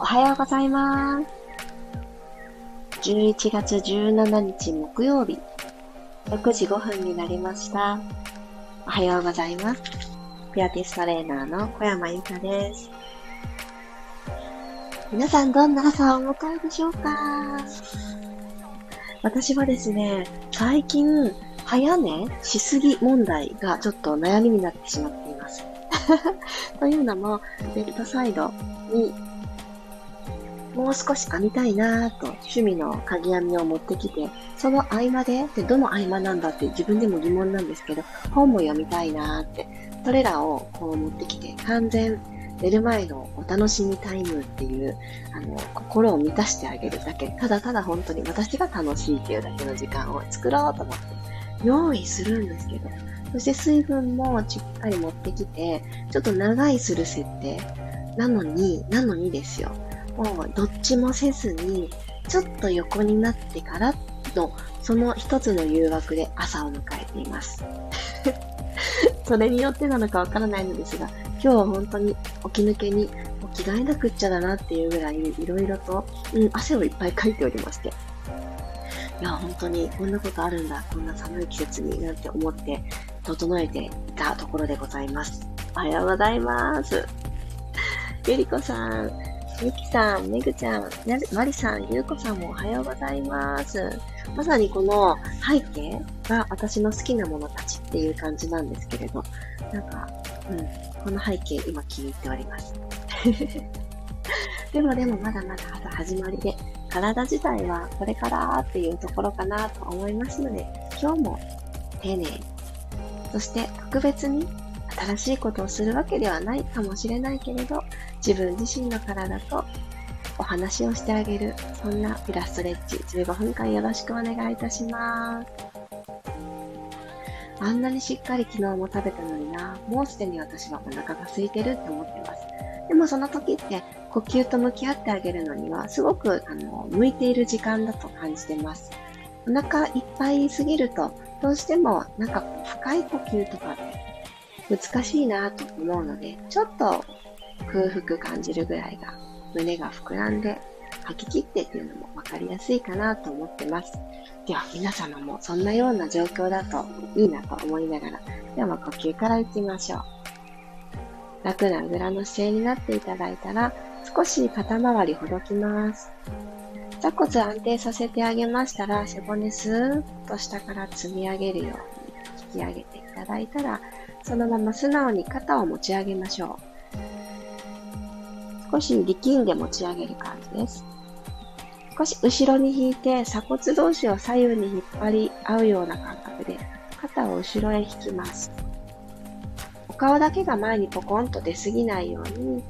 おはようございます。11月17日木曜日、6時5分になりました。おはようございます。ピアティストレーナーの小山由かです。皆さんどんな朝をお迎えでしょうか？私はですね、最近、早寝しすぎ問題がちょっと悩みになってしまっています。というのも、ベッドサイドにもう少し編みたいなと趣味の鍵編みを持ってきて、その合間で、で、どの合間なんだって自分でも疑問なんですけど、本も読みたいなって、それらをこう持ってきて、完全寝る前のお楽しみタイムっていう、あの、心を満たしてあげるだけ、ただただ本当に私が楽しいっていうだけの時間を作ろうと思って用意するんですけど、そして水分もしっかり持ってきて、ちょっと長いする設定なのに、なのにですよ。もうどっちもせずに、ちょっと横になってからの、その一つの誘惑で朝を迎えています。それによってなのかわからないのですが、今日は本当に起き抜けに着替えなくっちゃだなっていうぐらいいろいろと、うん、汗をいっぱいかいておりまして。いや、本当にこんなことあるんだ、こんな寒い季節になんて思って整えていたところでございます。おはようございます。ゆりこさん、ゆきさん、めぐちゃん、まりさん、ゆうこさんもおはようございます。まさにこの背景が私の好きなものたちっていう感じなんですけれど、なんか、うん、この背景今気に入っております。でもでもまだまだ朝始まりで、体自体はこれからっていうところかなと思いますので、今日も丁寧に、そして特別に新しいことをするわけではないかもしれないけれど、自分自身の体とお話をしてあげる、そんなピラストレッチ15分間よろしくお願いいたします。あんなにしっかり昨日も食べたのにな、もうすでに私はお腹が空いてるって思ってます。でもその時って呼吸と向き合ってあげるのにはすごくあの向いている時間だと感じてます。お腹いっぱいすぎるとどうしてもなんか深い呼吸とかって難しいなと思うので、ちょっと空腹感じるぐらいが、胸が膨らんで吐き切ってっていうのも分かりやすいかなと思ってます。では皆様もそんなような状況だといいなと思いながら、では呼吸からいきましょう。楽なあぐらの姿勢になっていただいたら、少し肩周りほどきます。座骨安定させてあげましたら、背骨スーッと下から積み上げるように引き上げていただいたら、そのまま素直に肩を持ち上げましょう。少し力んで持ち上げる感じです。少し後ろに引いて鎖骨同士を左右に引っ張り合うような感覚で肩を後ろへ引きます。お顔だけが前にポコンと出すぎないように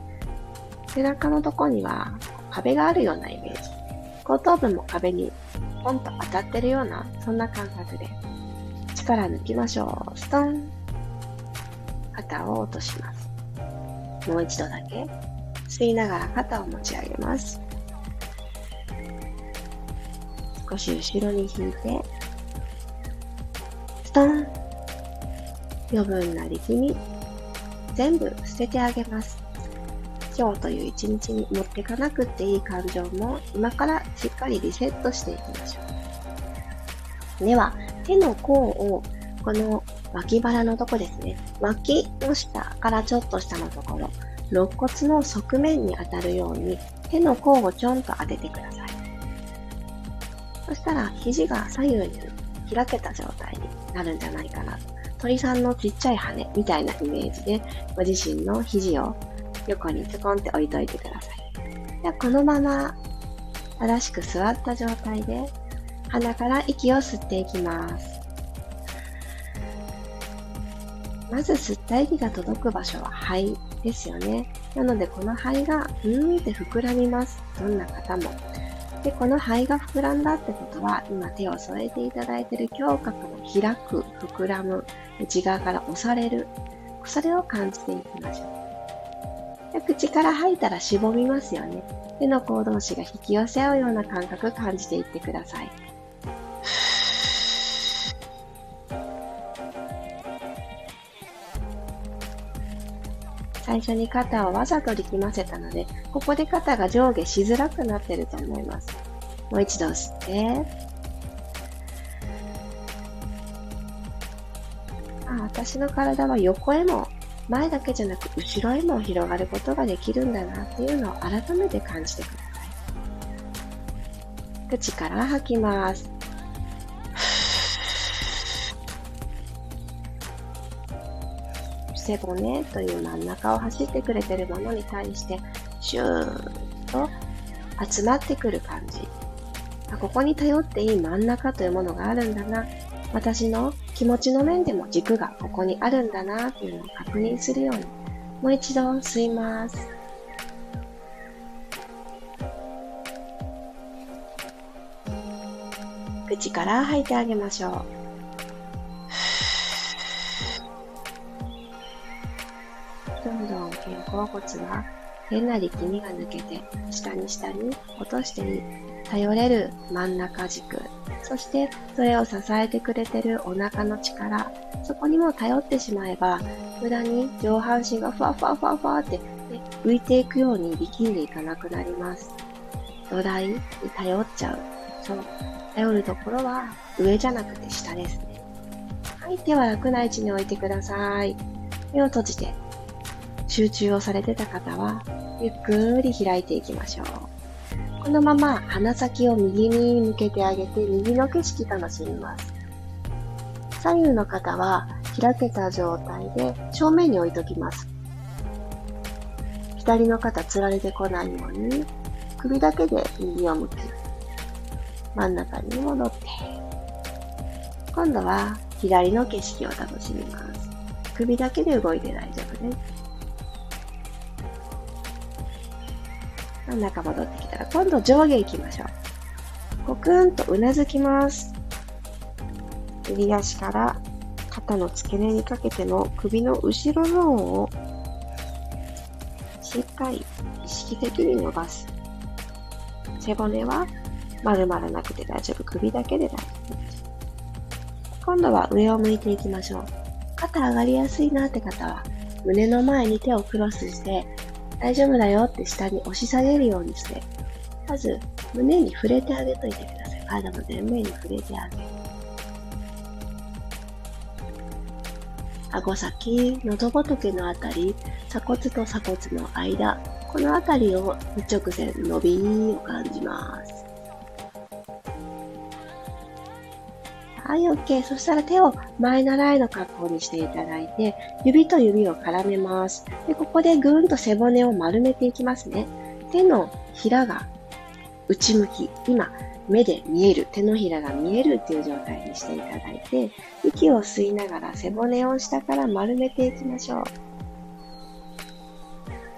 背中のとこには壁があるようなイメージ。後頭部も壁にポンと当たってるようなそんな感覚で力抜きましょう。ストン肩を落とします。もう一度だけ吸いながら肩を持ち上げます。少し後ろに引いて、ストン余分な力み、全部捨ててあげます。今日という一日に持っていかなくていい感情も今からしっかりリセットしていきましょう。では、手の甲をこの脇腹のとこですね。脇の下からちょっと下のところ、肋骨の側面に当たるように手の甲をちょんと当ててください。そしたら肘が左右に開けた状態になるんじゃないかな。鳥さんのちっちゃい羽みたいなイメージでご自身の肘を横にちょこんって置いといてください。ではこのまま正しく座った状態で鼻から息を吸っていきます。まず吸った息が届く場所は肺ですよね。なのでこの肺がうーんって膨らみます。どんな方も。で、この肺が膨らんだってことは、今手を添えていただいている胸郭の開く、膨らむ、内側から押される。それを感じていきましょう。で口から吐いたらしぼみますよね。手の甲同士が引き寄せ合うような感覚感じていってください。最初に肩をわざと力ませたので、ここで肩が上下しづらくなってると思います。もう一度吸って、あ私の体は横へも前だけじゃなく後ろへも広がることができるんだなっていうのを改めて感じてください。口から吐きます。背骨という真ん中を走ってくれてるものに対してシューッと集まってくる感じ。ここに頼っていい真ん中というものがあるんだな。私の気持ちの面でも軸がここにあるんだなというのを確認するように、もう一度吸います。口から吐いてあげましょう。甲骨は変な力みが抜けて下に下に落としてい頼れる真ん中軸。そしてそれを支えてくれてるお腹の力。そこにも頼ってしまえば無駄に上半身がふわふわふわふわって、ね、浮いていくように力んでいかなくなります。土台に頼っちゃう。そう。頼るところは上じゃなくて下ですね。はい手は楽な位置に置いてください。目を閉じて集中をされてた方は、ゆっくり開いていきましょう。このまま鼻先を右に向けてあげて、右の景色楽しみます。左右の方は開けた状態で正面に置いときます。左の肩つられてこないように、首だけで右を向き、真ん中に戻って、今度は左の景色を楽しみます。首だけで動いて大丈夫です。真ん中戻ってきたら、今度上下行きましょう。ごくんとうなずきます。右足から肩の付け根にかけての首の後ろゾーンをしっかり意識的に伸ばす。背骨は丸まらなくて大丈夫。首だけで大丈夫。今度は上を向いていきましょう。肩上がりやすいなって方は胸の前に手をクロスして大丈夫だよって下に押し下げるようにして、まず胸に触れてあげといてください。体の前面に触れてあげる。顎先、喉仏のあたり、鎖骨と鎖骨の間、このあたりを一直線伸びを感じます。はい、OK。そしたら手を前習いの格好にしていただいて、指と指を絡めます。で、ここでぐーんと背骨を丸めていきますね。手のひらが内向き。今、目で見える、手のひらが見えるっていう状態にしていただいて、息を吸いながら背骨を下から丸めていきましょう。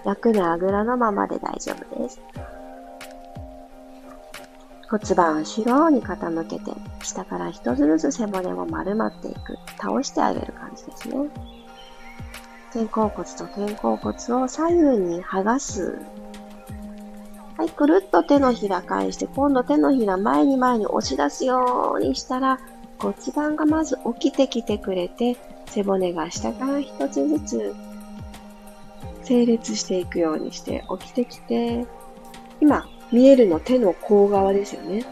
楽なあぐらのままで大丈夫です。骨盤後ろに傾けて、下から一つずつ背骨を丸まっていく。倒してあげる感じですね。肩甲骨と肩甲骨を左右に剥がす。はい、くるっと手のひら返して、今度手のひら前に前に押し出すようにしたら、骨盤がまず起きてきてくれて、背骨が下から一つずつ整列していくようにして起きてきて、今、見えるの手の甲側ですよね。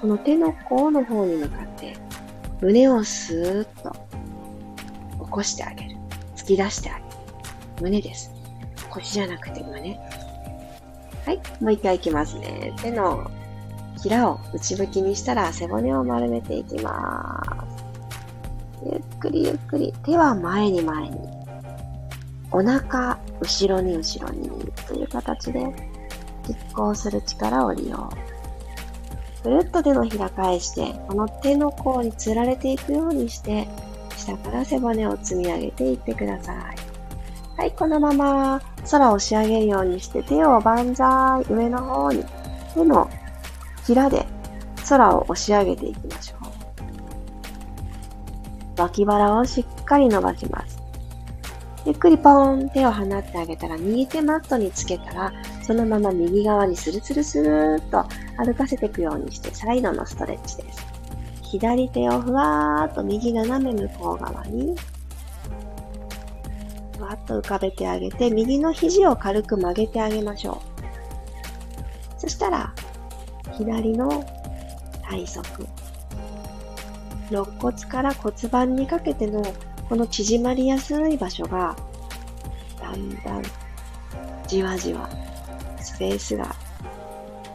この手の甲の方に向かって、胸をスーッと起こしてあげる。突き出してあげる。胸です。腰じゃなくて胸。はい。もう一回いきますね。手のひらを内向きにしたら背骨を丸めていきます。ゆっくりゆっくり。手は前に前に。お腹、後ろに後ろにという形で実行する力を利用。ぐるっと手のひら返して、この手の甲につられていくようにして、下から背骨を積み上げていってください。はい、このまま空を仕上げるようにして手を万歳上の方に手のひらで空を押し上げていきましょう。脇腹をしっかり伸ばします。ゆっくりポーン手を放ってあげたら右手マットにつけたらそのまま右側にスルスルスルーっと歩かせていくようにしてサイドのストレッチです。左手をふわーっと右斜め向こう側に、ふわっと浮かべてあげて、右の肘を軽く曲げてあげましょう。そしたら、左の体側。肋骨から骨盤にかけてのこの縮まりやすい場所が、だんだんじわじわスペースが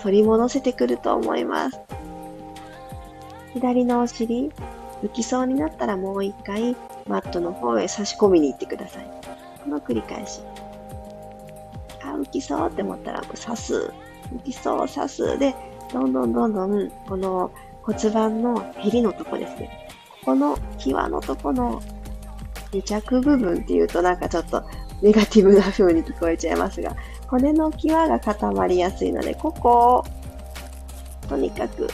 取り戻せてくると思います。左のお尻、浮きそうになったらもう一回マットの方へ差し込みに行ってください。この繰り返し。あ、浮きそうって思ったら刺す。浮きそう、刺す。で、どんどんどんどん、この骨盤のヘリのとこですね。ここの際のとこの癒着部分っていうとなんかちょっとネガティブな風に聞こえちゃいますが、骨の際が固まりやすいので、ここをとにかく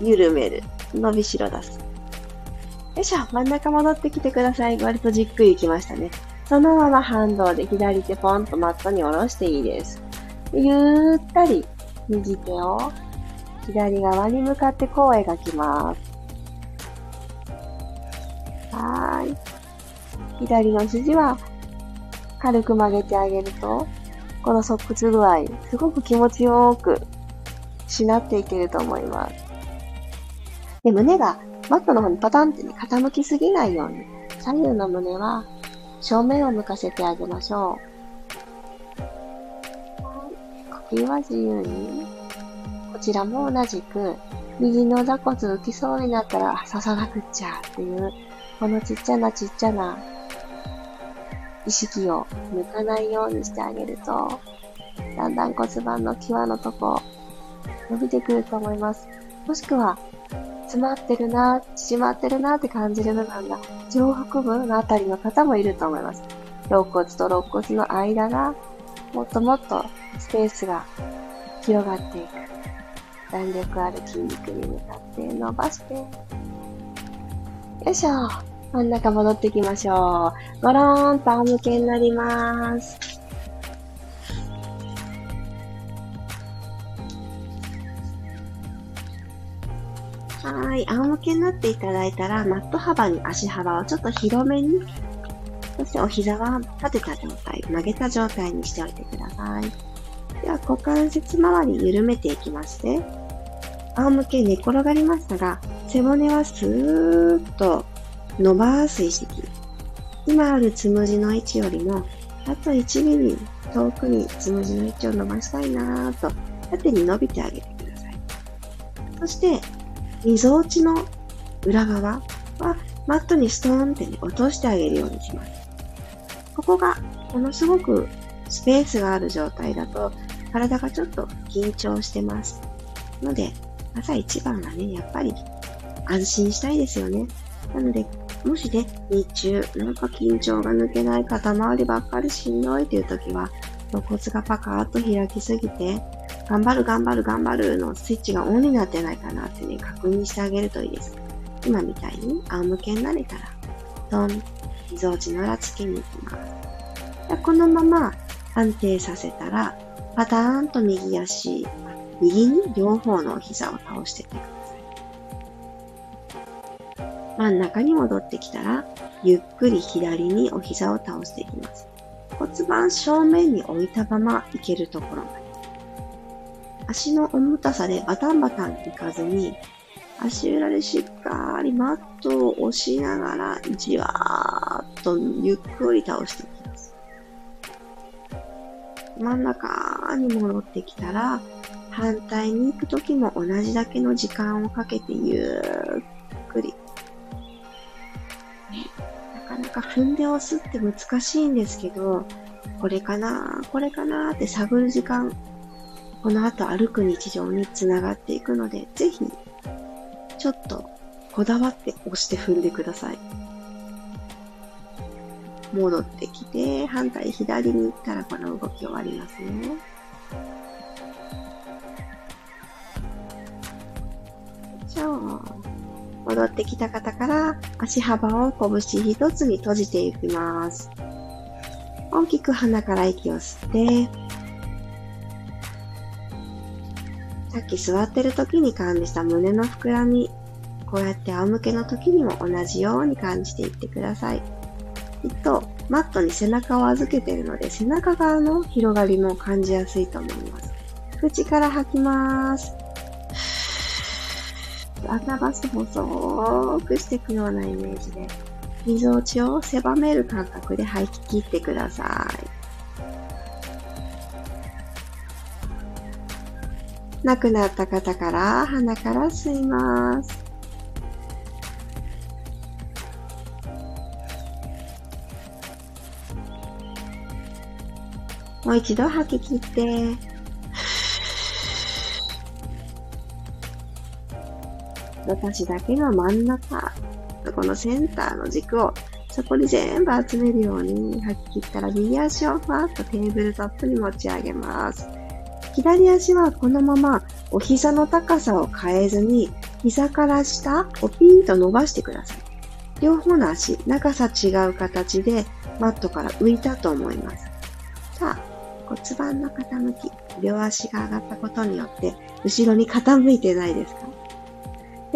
緩める。伸びしろ出す。よいしょ。真ん中戻ってきてください。割とじっくりきましたね。そのまま反動で左手ポンとマットに下ろしていいです。ゆったり右手を左側に向かってこう描きます。はーい。左の肘は軽く曲げてあげると、この側屈具合、すごく気持ちよくしなっていけると思います。で、胸がマットの方にパタンって、ね、傾きすぎないように、左右の胸は正面を向かせてあげましょう。呼吸は自由に。こちらも同じく、右の座骨浮きそうになったら刺さなくっちゃっていう、このちっちゃなちっちゃな意識を抜かないようにしてあげると、だんだん骨盤の際のとこ、伸びてくると思います。もしくは、詰まってるな、縮まってるなって感じる部分が上腹部のあたりの方もいると思います。肋骨と肋骨の間がもっともっとスペースが広がっていく。弾力ある筋肉に向かって伸ばして。よいしょ。真ん中戻ってきましょう。ゴローンと仰向けになります。はい。仰向けになっていただいたら、マット幅に足幅をちょっと広めに、そしてお膝は立てた状態、曲げた状態にしておいてください。では、股関節周り緩めていきまして、仰向け寝転がりましたが、背骨はスーッと伸ばす意識。今あるつむじの位置よりも、あと1ミリ遠くにつむじの位置を伸ばしたいなぁと、縦に伸びてあげてください。そして、みぞおちの裏側は、マットにストーンってね、落としてあげるようにします。ここが、ものすごくスペースがある状態だと、体がちょっと緊張してます。ので、朝一番はね、やっぱり安心したいですよね。なので、もしね、日中、なんか緊張が抜けない肩周りばっかりしんどいっていう時は、肋骨がパカーッと開きすぎて、頑張る頑張る頑張るのスイッチがオンになってないかなってね、確認してあげるといいです。今みたいに仰向けになれたら、ドン、みぞおちの裏つけに行きます。このまま安定させたら、パターンと右足、右に両方の膝を倒していく。真ん中に戻ってきたら、ゆっくり左にお膝を倒していきます。骨盤正面に置いたまま行けるところまで。足の重たさでバタンバタンいかずに、足裏でしっかりマットを押しながら、じわーっとゆっくり倒していきます。真ん中に戻ってきたら、反対に行くときも同じだけの時間をかけてゆっくりかなか踏んで押すって難しいんですけど、これかなこれかなって探る時間、この後歩く日常につながっていくので、ぜひ、ちょっとこだわって押して踏んでください。戻ってきて、反対左に行ったらこの動き終わりますね。じゃあ、戻ってきた方から足幅を拳一つに閉じていきます。大きく鼻から息を吸って、さっき座ってる時に感じた胸の膨らみ、こうやって仰向けの時にも同じように感じていってください。きっとマットに背中を預けているので、背中側の広がりも感じやすいと思います。口から吐きます。穴バス細くしていくようなイメージで、溝落ちを狭める感覚で吐き切ってください。亡くなった方から鼻から吸います。もう一度吐き切って、私だけが真ん中、このセンターの軸をそこに全部集めるように吐き切ったら右足をふわっとテーブルトップに持ち上げます。左足はこのままお膝の高さを変えずに、膝から下をピーンと伸ばしてください。両方の足、長さ違う形でマットから浮いたと思います。さあ、骨盤の傾き、両足が上がったことによって、後ろに傾いてないですか？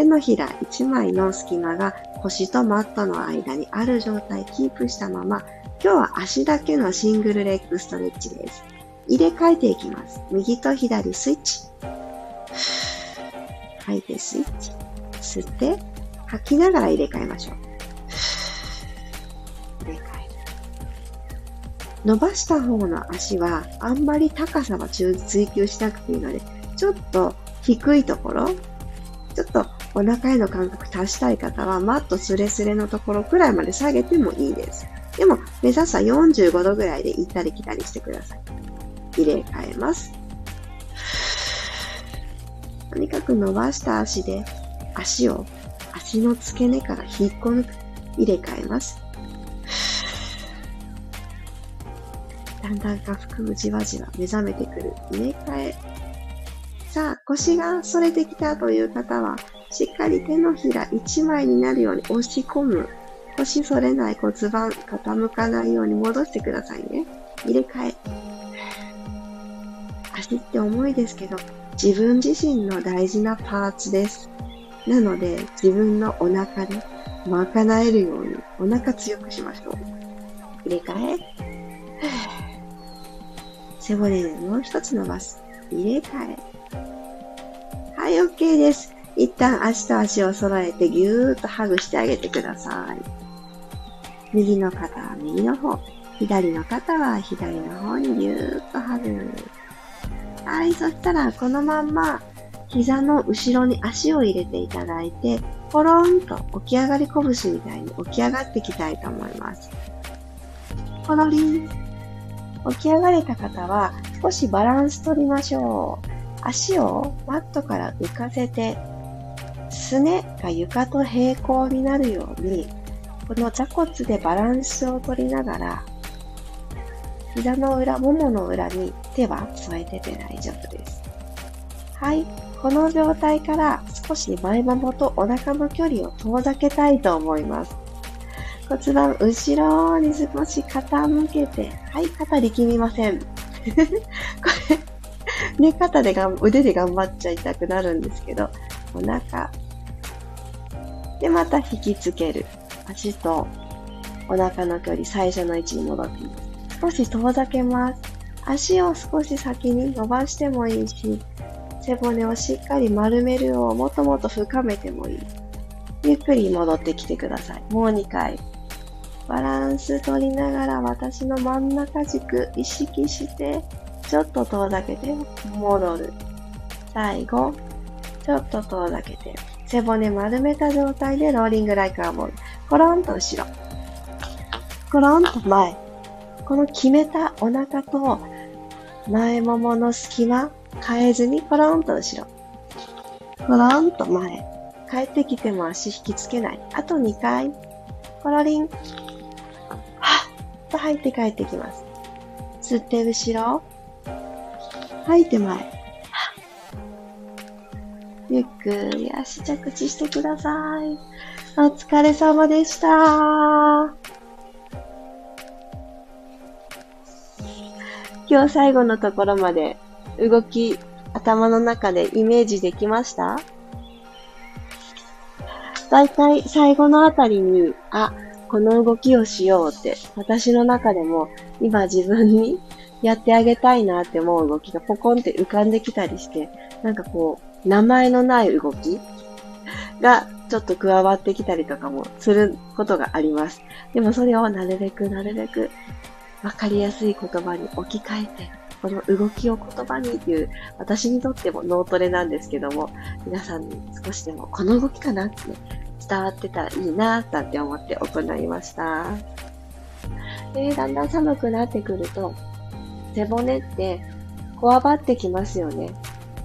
手のひら1枚の隙間が腰とマットの間にある状態キープしたまま、今日は足だけのシングルレッグストレッチです。入れ替えていきます。右と左スイッチ。吐いてスイッチ。吸って、吐きながら入れ替えましょう。入れ替える。伸ばした方の足は、あんまり高さは追求しなくていいので、ちょっと低いところ、ちょっとお腹への感覚足したい方は、マットスレスレのところくらいまで下げてもいいです。でも、目指すは45度ぐらいで行ったり来たりしてください。入れ替えます。とにかく伸ばした足で足を足の付け根から引っこ抜く。入れ替えます。だんだん下腹部じわじわ目覚めてくる。入れ替え。さあ、腰が反れてきたという方は、しっかり手のひら1枚になるように押し込む。腰反れない骨盤傾かないように戻してくださいね。入れ替え。足って重いですけど、自分自身の大事なパーツです。なので、自分のお腹で賄えるようにお腹強くしましょう。入れ替え。背骨でもう一つ伸ばす。入れ替え。はい、OK です。一旦足と足を揃えてぎゅーっとハグしてあげてください。右の肩は右の方、左の肩は左の方にぎゅーっとハグ。はい、そしたらこのまんま膝の後ろに足を入れていただいて、ポロンと起き上がり拳みたいに起き上がっていきたいと思います。ポロリン。起き上がれた方は少しバランス取りましょう。足をマットから浮かせて、すねが床と平行になるように、この座骨でバランスを取りながら膝の裏、ももの裏に手は添えてて大丈夫です。はい。この状態から少し前ももとお腹の距離を遠ざけたいと思います。骨盤後ろに少し傾けて、はい、肩力みません。これ、ね、肩でがん、腕で頑張っちゃいたくなるんですけど、お腹。で、また引きつける。足とお腹の距離、最初の位置に戻っています。少し遠ざけます。足を少し先に伸ばしてもいいし、背骨をしっかり丸めるようもっともっと深めてもいい。ゆっくり戻ってきてください。もう2回。バランス取りながら私の真ん中軸意識して、ちょっと遠ざけて戻る。最後、ちょっと遠ざけて、背骨丸めた状態でローリングライクアボール。コロンと後ろ。コロンと前。この決めたお腹と前ももの隙間変えずにコロンと後ろ。コロンと前。帰ってきても足引きつけない。あと2回。コロリン。はっと吐いて帰ってきます。吸って後ろ。吐いて前。ゆっくり足着地してください。お疲れ様でした。今日最後のところまで動き頭の中でイメージできました？だいたい最後のあたりに、あ、この動きをしようって、私の中でも今自分にやってあげたいなって思う動きがポコンって浮かんできたりして、なんかこう、名前のない動きがちょっと加わってきたりとかもすることがあります。でもそれをなるべくなるべくわかりやすい言葉に置き換えて、この動きを言葉にっていう、私にとっても脳トレなんですけども、皆さんに少しでもこの動きかなって、伝わってたらいいなぁなんて思って行いました。で、だんだん寒くなってくると、背骨ってこわばってきますよね。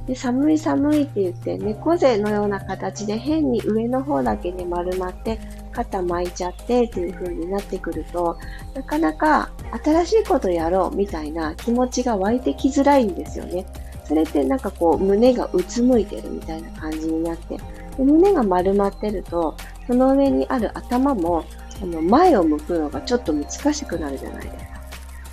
で寒い寒いって言って、猫背のような形で変に上の方だけに丸まって肩巻いちゃってっていう風になってくると、なかなか新しいことやろうみたいな気持ちが湧いてきづらいんですよね。それってなんかこう胸がうつむいてるみたいな感じになって、で胸が丸まってると、その上にある頭もあの前を向くのがちょっと難しくなるじゃないですか。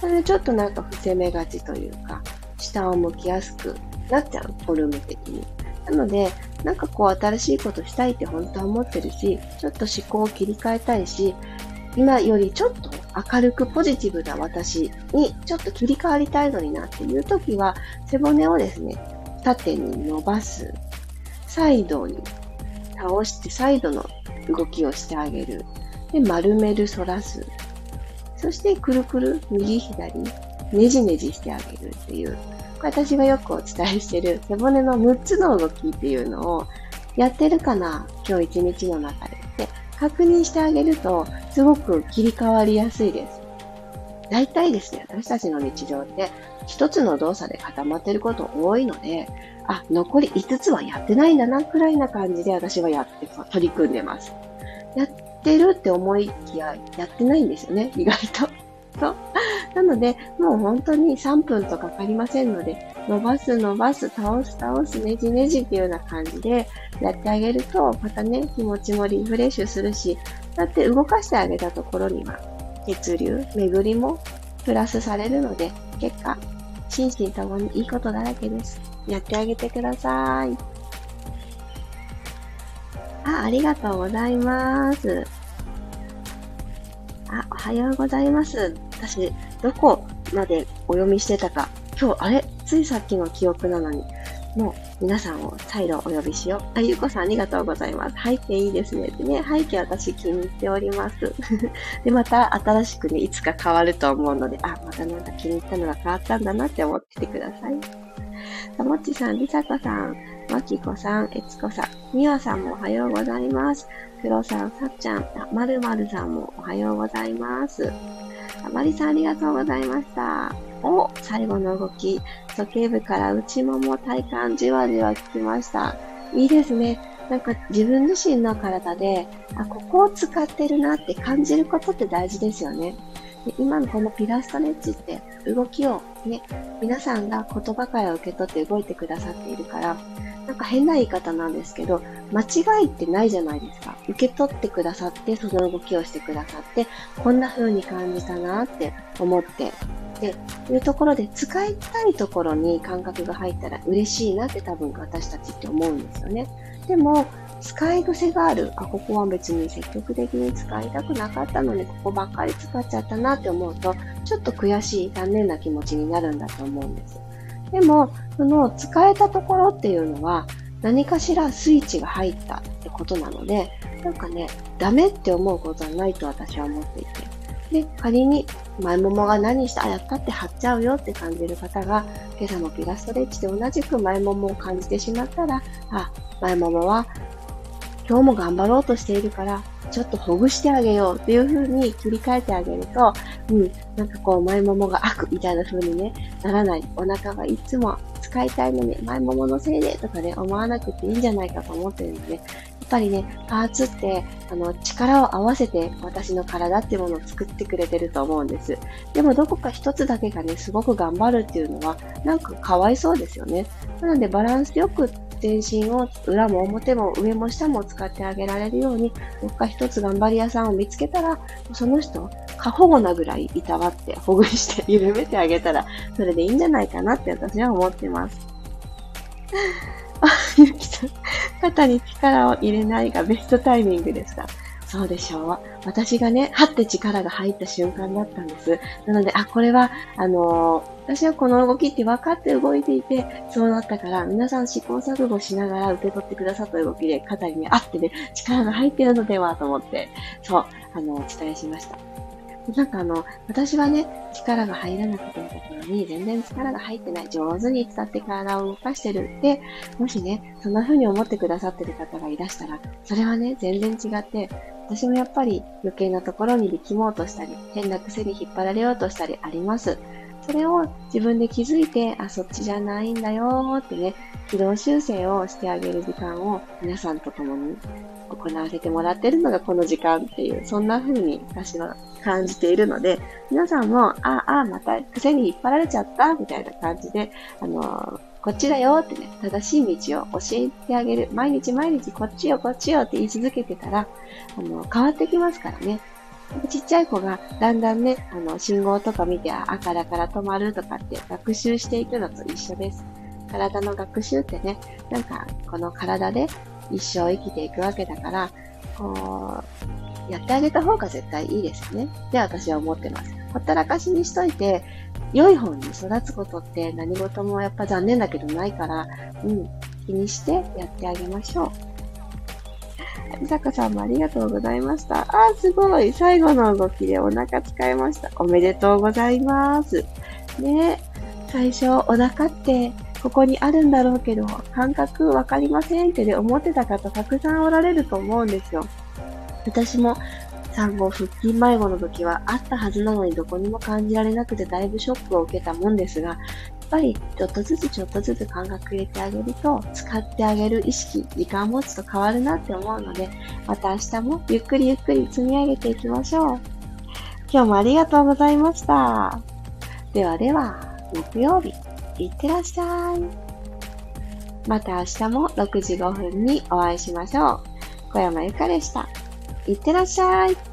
それでちょっとなんか伏せ目がちというか、下を向きやすくなっちゃう、フォルム的に。なので、なんかこう新しいことしたいって本当は思ってるし、ちょっと思考を切り替えたいし、今よりちょっと明るくポジティブな私にちょっと切り替わりたいのになっていう時は、背骨をですね、縦に伸ばす。サイドに倒してサイドの動きをしてあげる。で、丸める、反らす。そして、くるくる、右左、ねじねじしてあげるっていう私がよくお伝えしてる背骨の6つの動きっていうのをやってるかな今日一日の中でって確認してあげるとすごく切り替わりやすいです。大体ですね、私たちの日常って一つの動作で固まってること多いので、あ、残り5つはやってないんだなくらいな感じで私はやって取り組んでます。やってるって思いきややってないんですよね、意外と。そう。なので、もう本当に3分とかかりませんので、伸ばす伸ばす、倒す倒す、ねじねじっていうような感じでやってあげると、またね、気持ちもリフレッシュするし、だって動かしてあげたところには、血流、巡りもプラスされるので、結果、心身ともにいいことだらけです。やってあげてください。あ、ありがとうございます。あ、おはようございます。私、どこまでお読みしてたか。今日、あれ？ついさっきの記憶なのに。もう、皆さんを再度お呼びしよう。あ、ゆうこさんありがとうございます。背景いいですね。でね、背景私気に入っております。で、また新しくね、いつか変わると思うので、あ、またなんか気に入ったのが変わったんだなって思っててください。さもちさん、りさこさん、まきこさん、えつこさん、みわさんもおはようございます。くろさん、さっちゃん、まるまるさんもおはようございます。あまりさんありがとうございました。お、最後の動き、時計部から内もも体幹じわじわ効きました。いいですね。なんか自分自身の体で、あ、ここを使ってるなって感じることって大事ですよね。で今のこのピラストレッチって動きをね、皆さんが言葉から受け取って動いてくださっているから、なんか変な言い方なんですけど、間違いってないじゃないですか。受け取ってくださって、その動きをしてくださって、こんな風に感じたなって思って、で、いうところで使いたいところに感覚が入ったら嬉しいなって多分私たちって思うんですよね。でも、使い癖がある。あ、ここは別に積極的に使いたくなかったのに、ここばっかり使っちゃったなって思うと、ちょっと悔しい、残念な気持ちになるんだと思うんです。でも、その使えたところっていうのは、何かしらスイッチが入ったってことなので、なんかね、ダメって思うことはないと私は思っていて。で、仮に前ももが何した、やったって張っちゃうよって感じる方が、今朝もピラストレッチで同じく前ももを感じてしまったら、あ、前ももは今日も頑張ろうとしているから、ちょっとほぐしてあげようっていう風に切り替えてあげると、うん、なんかこう前ももが悪みたいな風にね、ならない。お腹がいつも使いたいのに前もものせいでとかね、思わなくていいんじゃないかと思ってるので、やっぱりね、パーツって、あの、力を合わせて私の体っていうものを作ってくれてると思うんです。でもどこか一つだけがね、すごく頑張るっていうのは、なんかかわいそうですよね。なのでバランスよく全身を裏も表も上も下も使ってあげられるように、どっか一つ頑張り屋さんを見つけたら、その人、過保護なぐらいいたわってほぐして緩めてあげたら、それでいいんじゃないかなって私は思ってます。あ、ゆきさん、肩に力を入れないがベストタイミングでした。そうでしょう。私がね、はって力が入った瞬間だったんです。なので、あ、これは、あのー、私はこの動きって分かって動いていて、そうなったから、皆さん試行錯誤しながら受け取ってくださった動きで、肩にね、あってね、力が入ってるのではと思って、そう、あの、お伝えしました。なんかあの、私はね、力が入らなくていいところに全然力が入ってない、上手に使って体を動かしてるって、もしね、そんな風に思ってくださってる方がいらしたら、それはね、全然違って、私もやっぱり余計なところに力もうとしたり、変な癖に引っ張られようとしたりあります。それを自分で気づいて、あ、そっちじゃないんだよってね、軌道修正をしてあげる時間を皆さんと共に行わせてもらってるのがこの時間っていう、そんな風に私は感じているので、皆さんも、あ、あ、また癖に引っ張られちゃったみたいな感じで、あのこっちだよってね、正しい道を教えてあげる。毎日毎日こっちよこっちよって言い続けてたら、あの、変わってきますからね。ちっちゃい子がだんだんね、あの、信号とか見て、赤だから止まるとかって学習していくのと一緒です。体の学習ってね、なんか、この体で一生生きていくわけだから、こう、やってあげた方が絶対いいですよね。って私は思ってます。ほったらかしにしといて、良い方に育つことって何事もやっぱ残念だけどないから、うん、気にしてやってあげましょう。みさかさんもありがとうございました。あ、すごい。最後の動きでお腹使いました。おめでとうございます。ね最初、お腹ってここにあるんだろうけど、感覚わかりませんってね、思ってた方たくさんおられると思うんですよ。私も産後腹筋迷子の時はあったはずなのにどこにも感じられなくてだいぶショックを受けたもんですが、やっぱりちょっとずつちょっとずつ感覚入れてあげると、使ってあげる意識、時間を持つと変わるなって思うので、また明日もゆっくりゆっくり積み上げていきましょう。今日もありがとうございました。ではでは、木曜日、いってらっしゃい。また明日も6時5分にお会いしましょう。小山由かでした。いってらっしゃい。